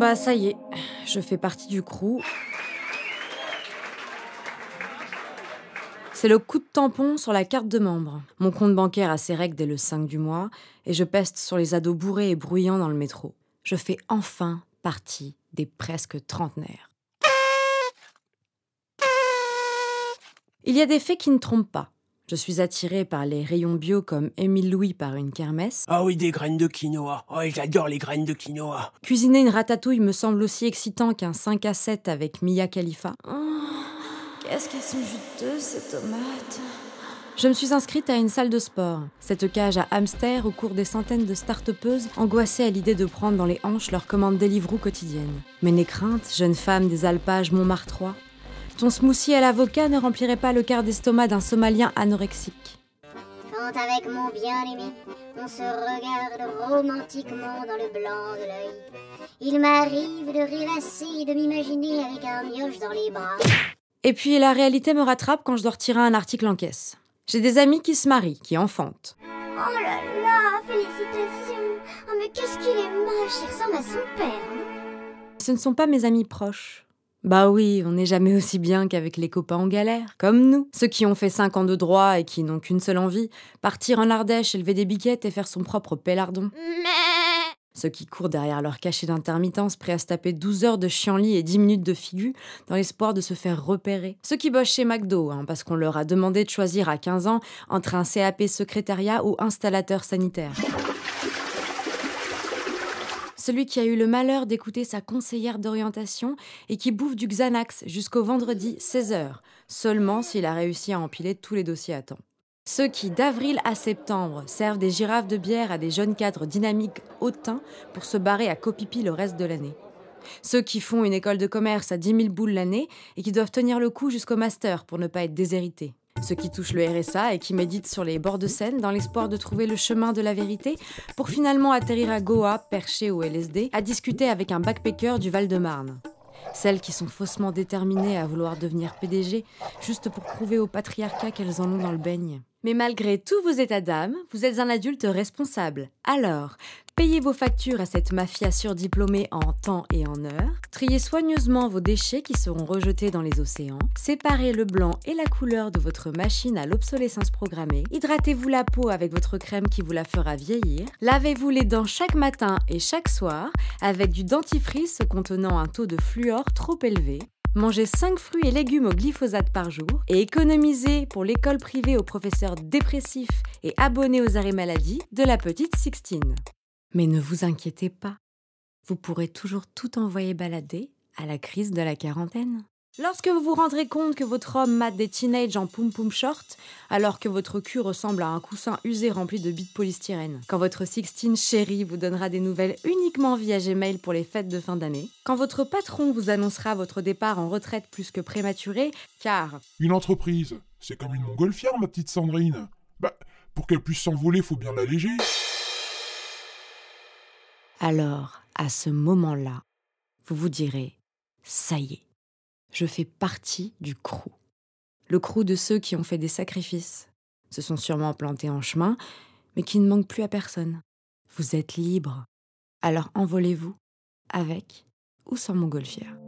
bah ça y est, je fais partie du crew. C'est le coup de tampon sur la carte de membre. Mon compte bancaire a ses règles dès le 5 du mois et je peste sur les ados bourrés et bruyants dans le métro. Je fais enfin partie des presque trentenaires. Il y a des faits qui ne trompent pas. Je suis attirée par les rayons bio comme Émile Louis par une kermesse. Ah oui, des graines de quinoa. Oh, j'adore les graines de quinoa. Cuisiner une ratatouille me semble aussi excitant qu'un 5 à 7 avec Mia Khalifa. Oh, qu'est-ce qu'elles sont juteuses ces tomates je me suis inscrite à une salle de sport, cette cage à hamster au cours des centaines de start angoissées à l'idée de prendre dans les hanches leur commande Deliveroo quotidienne. Mais n'aie crainte, jeune femme des alpages Montmartrois, ton smoothie à l'avocat ne remplirait pas le quart d'estomac d'un Somalien anorexique. Quand avec mon bien-aimé, on se regarde romantiquement dans le blanc de l'œil, il m'arrive de rêvasser et de m'imaginer avec un mioche dans les bras. Et puis la réalité me rattrape quand je dois retirer un article en caisse. J'ai des amis qui se marient, qui enfantent. Oh là là, félicitations Oh mais qu'est-ce qu'il est moche, il ressemble à son père hein. Ce ne sont pas mes amis proches. Bah oui, on n'est jamais aussi bien qu'avec les copains en galère, comme nous, ceux qui ont fait 5 ans de droit et qui n'ont qu'une seule envie, partir en Ardèche, élever des biquettes et faire son propre pélardon. Ceux qui courent derrière leur cachet d'intermittence, prêts à se taper 12 heures de chienlit et 10 minutes de figu, dans l'espoir de se faire repérer. Ceux qui bossent chez McDo, hein, parce qu'on leur a demandé de choisir à 15 ans entre un CAP secrétariat ou installateur sanitaire celui qui a eu le malheur d'écouter sa conseillère d'orientation et qui bouffe du Xanax jusqu'au vendredi 16h, seulement s'il a réussi à empiler tous les dossiers à temps. Ceux qui, d'avril à septembre, servent des girafes de bière à des jeunes cadres dynamiques hautains pour se barrer à copipi le reste de l'année. Ceux qui font une école de commerce à 10 000 boules l'année et qui doivent tenir le coup jusqu'au master pour ne pas être déshérités ceux qui touchent le RSA et qui méditent sur les bords de Seine dans l'espoir de trouver le chemin de la vérité pour finalement atterrir à Goa, perché au LSD, à discuter avec un backpacker du Val-de-Marne. Celles qui sont faussement déterminées à vouloir devenir PDG juste pour prouver au patriarcat qu'elles en ont dans le beigne. Mais malgré tous vos états d'âme, vous êtes un adulte responsable. Alors, payez vos factures à cette mafia surdiplômée en temps et en heure, triez soigneusement vos déchets qui seront rejetés dans les océans, séparez le blanc et la couleur de votre machine à l'obsolescence programmée, hydratez-vous la peau avec votre crème qui vous la fera vieillir, lavez-vous les dents chaque matin et chaque soir avec du dentifrice contenant un taux de fluor trop élevé, Mangez 5 fruits et légumes au glyphosate par jour et économisez pour l'école privée aux professeurs dépressifs et abonnés aux arrêts maladie de la petite Sixtine. Mais ne vous inquiétez pas, vous pourrez toujours tout envoyer balader à la crise de la quarantaine. Lorsque vous vous rendrez compte que votre homme mate des teenagers en poum poum short, alors que votre cul ressemble à un coussin usé rempli de billes de polystyrène, quand votre Sixtine chérie vous donnera des nouvelles uniquement via Gmail pour les fêtes de fin d'année, quand votre patron vous annoncera votre départ en retraite plus que prématuré, car une entreprise, c'est comme une montgolfière, ma petite Sandrine. Bah, pour qu'elle puisse s'envoler, faut bien l'alléger. Alors, à ce moment-là, vous vous direz, ça y est je fais partie du crew. Le crew de ceux qui ont fait des sacrifices, se sont sûrement plantés en chemin, mais qui ne manquent plus à personne. Vous êtes libre. Alors envolez-vous, avec ou sans montgolfière.